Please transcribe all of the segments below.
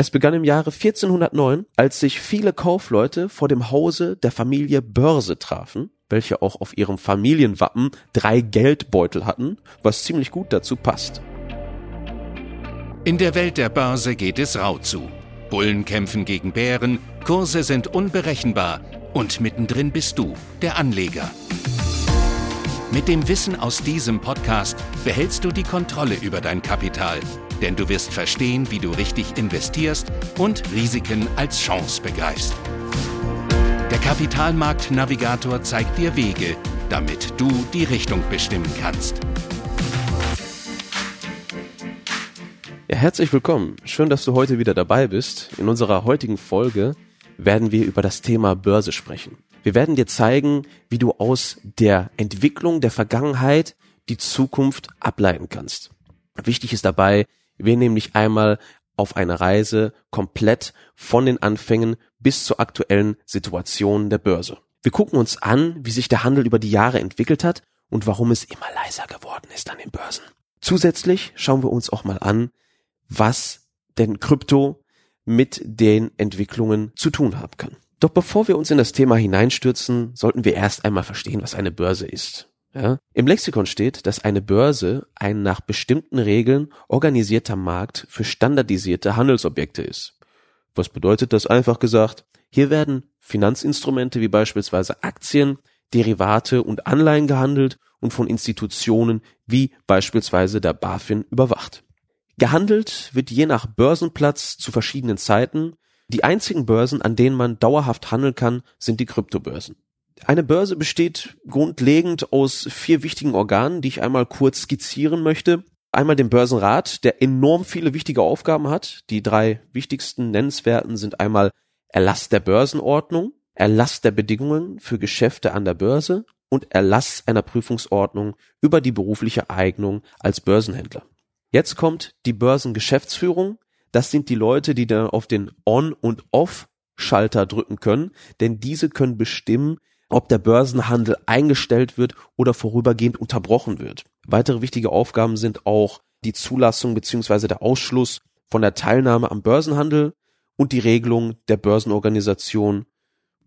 Es begann im Jahre 1409, als sich viele Kaufleute vor dem Hause der Familie Börse trafen, welche auch auf ihrem Familienwappen drei Geldbeutel hatten, was ziemlich gut dazu passt. In der Welt der Börse geht es rau zu. Bullen kämpfen gegen Bären, Kurse sind unberechenbar und mittendrin bist du, der Anleger. Mit dem Wissen aus diesem Podcast behältst du die Kontrolle über dein Kapital denn du wirst verstehen, wie du richtig investierst und Risiken als Chance begreifst. Der Kapitalmarkt-Navigator zeigt dir Wege, damit du die Richtung bestimmen kannst. Ja, herzlich willkommen. Schön, dass du heute wieder dabei bist. In unserer heutigen Folge werden wir über das Thema Börse sprechen. Wir werden dir zeigen, wie du aus der Entwicklung der Vergangenheit die Zukunft ableiten kannst. Wichtig ist dabei, wir nämlich einmal auf eine Reise komplett von den Anfängen bis zur aktuellen Situation der Börse. Wir gucken uns an, wie sich der Handel über die Jahre entwickelt hat und warum es immer leiser geworden ist an den Börsen. Zusätzlich schauen wir uns auch mal an, was denn Krypto mit den Entwicklungen zu tun haben kann. Doch bevor wir uns in das Thema hineinstürzen, sollten wir erst einmal verstehen, was eine Börse ist. Ja? Im Lexikon steht, dass eine Börse ein nach bestimmten Regeln organisierter Markt für standardisierte Handelsobjekte ist. Was bedeutet das einfach gesagt? Hier werden Finanzinstrumente wie beispielsweise Aktien, Derivate und Anleihen gehandelt und von Institutionen wie beispielsweise der BaFin überwacht. Gehandelt wird je nach Börsenplatz zu verschiedenen Zeiten. Die einzigen Börsen, an denen man dauerhaft handeln kann, sind die Kryptobörsen. Eine Börse besteht grundlegend aus vier wichtigen Organen, die ich einmal kurz skizzieren möchte. Einmal den Börsenrat, der enorm viele wichtige Aufgaben hat. Die drei wichtigsten nennenswerten sind einmal Erlass der Börsenordnung, Erlass der Bedingungen für Geschäfte an der Börse und Erlass einer Prüfungsordnung über die berufliche Eignung als Börsenhändler. Jetzt kommt die Börsengeschäftsführung. Das sind die Leute, die dann auf den On- und Off-Schalter drücken können, denn diese können bestimmen, ob der Börsenhandel eingestellt wird oder vorübergehend unterbrochen wird. Weitere wichtige Aufgaben sind auch die Zulassung bzw. der Ausschluss von der Teilnahme am Börsenhandel und die Regelung der Börsenorganisation.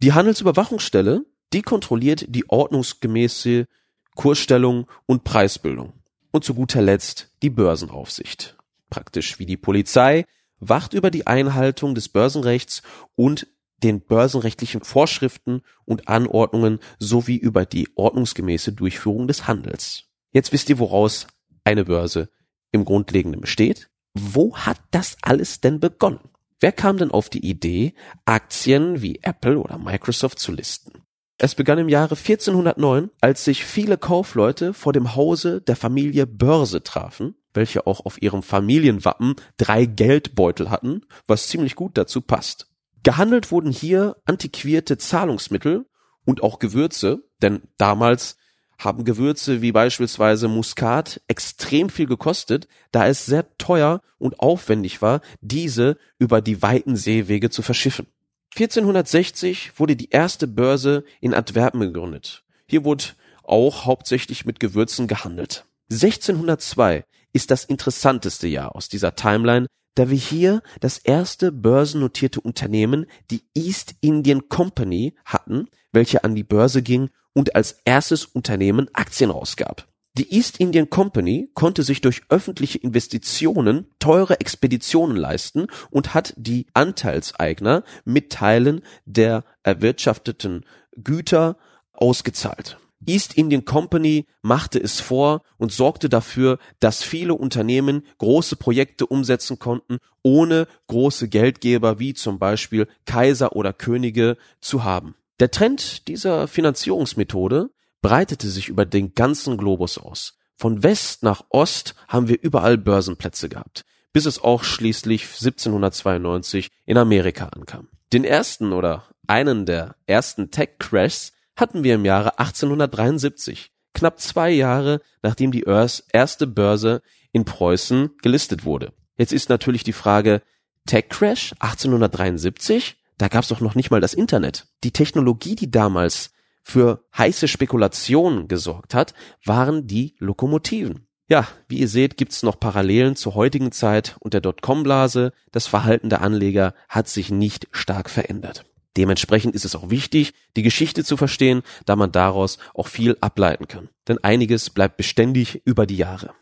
Die Handelsüberwachungsstelle, die kontrolliert die ordnungsgemäße Kursstellung und Preisbildung. Und zu guter Letzt die Börsenaufsicht. Praktisch wie die Polizei wacht über die Einhaltung des Börsenrechts und den börsenrechtlichen Vorschriften und Anordnungen sowie über die ordnungsgemäße Durchführung des Handels. Jetzt wisst ihr, woraus eine Börse im Grundlegenden besteht. Wo hat das alles denn begonnen? Wer kam denn auf die Idee, Aktien wie Apple oder Microsoft zu listen? Es begann im Jahre 1409, als sich viele Kaufleute vor dem Hause der Familie Börse trafen, welche auch auf ihrem Familienwappen drei Geldbeutel hatten, was ziemlich gut dazu passt. Gehandelt wurden hier antiquierte Zahlungsmittel und auch Gewürze, denn damals haben Gewürze wie beispielsweise Muskat extrem viel gekostet, da es sehr teuer und aufwendig war, diese über die weiten Seewege zu verschiffen. 1460 wurde die erste Börse in Antwerpen gegründet. Hier wurde auch hauptsächlich mit Gewürzen gehandelt. 1602 ist das interessanteste Jahr aus dieser Timeline, da wir hier das erste börsennotierte Unternehmen, die East Indian Company, hatten, welche an die Börse ging und als erstes Unternehmen Aktien ausgab. Die East Indian Company konnte sich durch öffentliche Investitionen teure Expeditionen leisten und hat die Anteilseigner mit Teilen der erwirtschafteten Güter ausgezahlt. East Indian Company machte es vor und sorgte dafür, dass viele Unternehmen große Projekte umsetzen konnten, ohne große Geldgeber wie zum Beispiel Kaiser oder Könige zu haben. Der Trend dieser Finanzierungsmethode breitete sich über den ganzen Globus aus. Von West nach Ost haben wir überall Börsenplätze gehabt, bis es auch schließlich 1792 in Amerika ankam. Den ersten oder einen der ersten Tech-Crashs hatten wir im Jahre 1873, knapp zwei Jahre nachdem die erste Börse in Preußen gelistet wurde. Jetzt ist natürlich die Frage, Tech Crash 1873? Da gab's doch noch nicht mal das Internet. Die Technologie, die damals für heiße Spekulationen gesorgt hat, waren die Lokomotiven. Ja, wie ihr seht, gibt's noch Parallelen zur heutigen Zeit und der Dotcom-Blase. Das Verhalten der Anleger hat sich nicht stark verändert. Dementsprechend ist es auch wichtig, die Geschichte zu verstehen, da man daraus auch viel ableiten kann. Denn einiges bleibt beständig über die Jahre.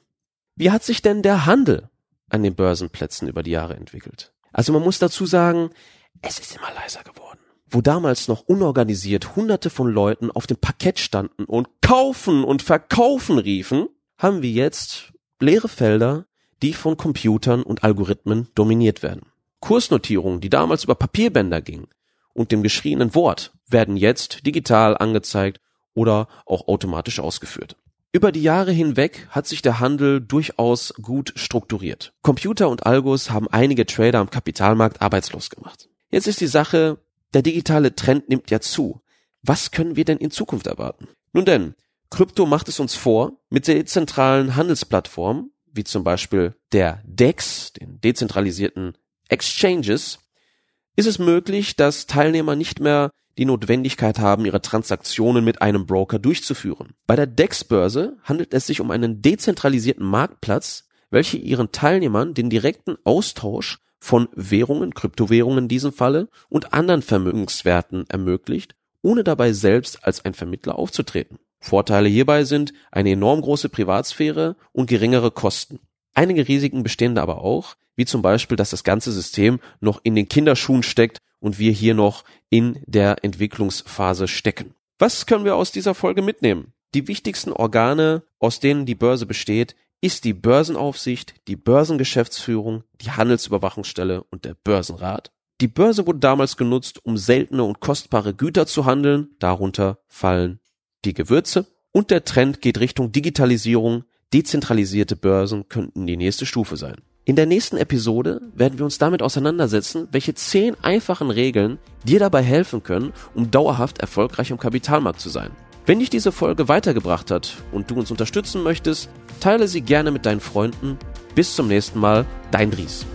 Wie hat sich denn der Handel an den Börsenplätzen über die Jahre entwickelt? Also man muss dazu sagen, es ist immer leiser geworden. Wo damals noch unorganisiert hunderte von Leuten auf dem Parkett standen und kaufen und verkaufen riefen, haben wir jetzt leere Felder, die von Computern und Algorithmen dominiert werden. Kursnotierungen, die damals über Papierbänder gingen und dem geschriebenen Wort, werden jetzt digital angezeigt oder auch automatisch ausgeführt. Über die Jahre hinweg hat sich der Handel durchaus gut strukturiert. Computer und Algos haben einige Trader am Kapitalmarkt arbeitslos gemacht. Jetzt ist die Sache, der digitale Trend nimmt ja zu. Was können wir denn in Zukunft erwarten? Nun denn, Krypto macht es uns vor, mit dezentralen Handelsplattformen, wie zum Beispiel der DEX, den dezentralisierten Exchanges, ist es möglich, dass Teilnehmer nicht mehr die Notwendigkeit haben, ihre Transaktionen mit einem Broker durchzuführen. Bei der DEX-Börse handelt es sich um einen dezentralisierten Marktplatz, welche ihren Teilnehmern den direkten Austausch von Währungen, Kryptowährungen in diesem Falle und anderen Vermögenswerten ermöglicht, ohne dabei selbst als ein Vermittler aufzutreten. Vorteile hierbei sind eine enorm große Privatsphäre und geringere Kosten. Einige Risiken bestehen da aber auch, wie zum Beispiel, dass das ganze System noch in den Kinderschuhen steckt und wir hier noch in der Entwicklungsphase stecken. Was können wir aus dieser Folge mitnehmen? Die wichtigsten Organe, aus denen die Börse besteht, ist die Börsenaufsicht, die Börsengeschäftsführung, die Handelsüberwachungsstelle und der Börsenrat. Die Börse wurde damals genutzt, um seltene und kostbare Güter zu handeln, darunter fallen die Gewürze und der Trend geht Richtung Digitalisierung, dezentralisierte Börsen könnten die nächste Stufe sein. In der nächsten Episode werden wir uns damit auseinandersetzen, welche zehn einfachen Regeln dir dabei helfen können, um dauerhaft erfolgreich am Kapitalmarkt zu sein. Wenn dich diese Folge weitergebracht hat und du uns unterstützen möchtest, teile sie gerne mit deinen Freunden. Bis zum nächsten Mal, dein Dries.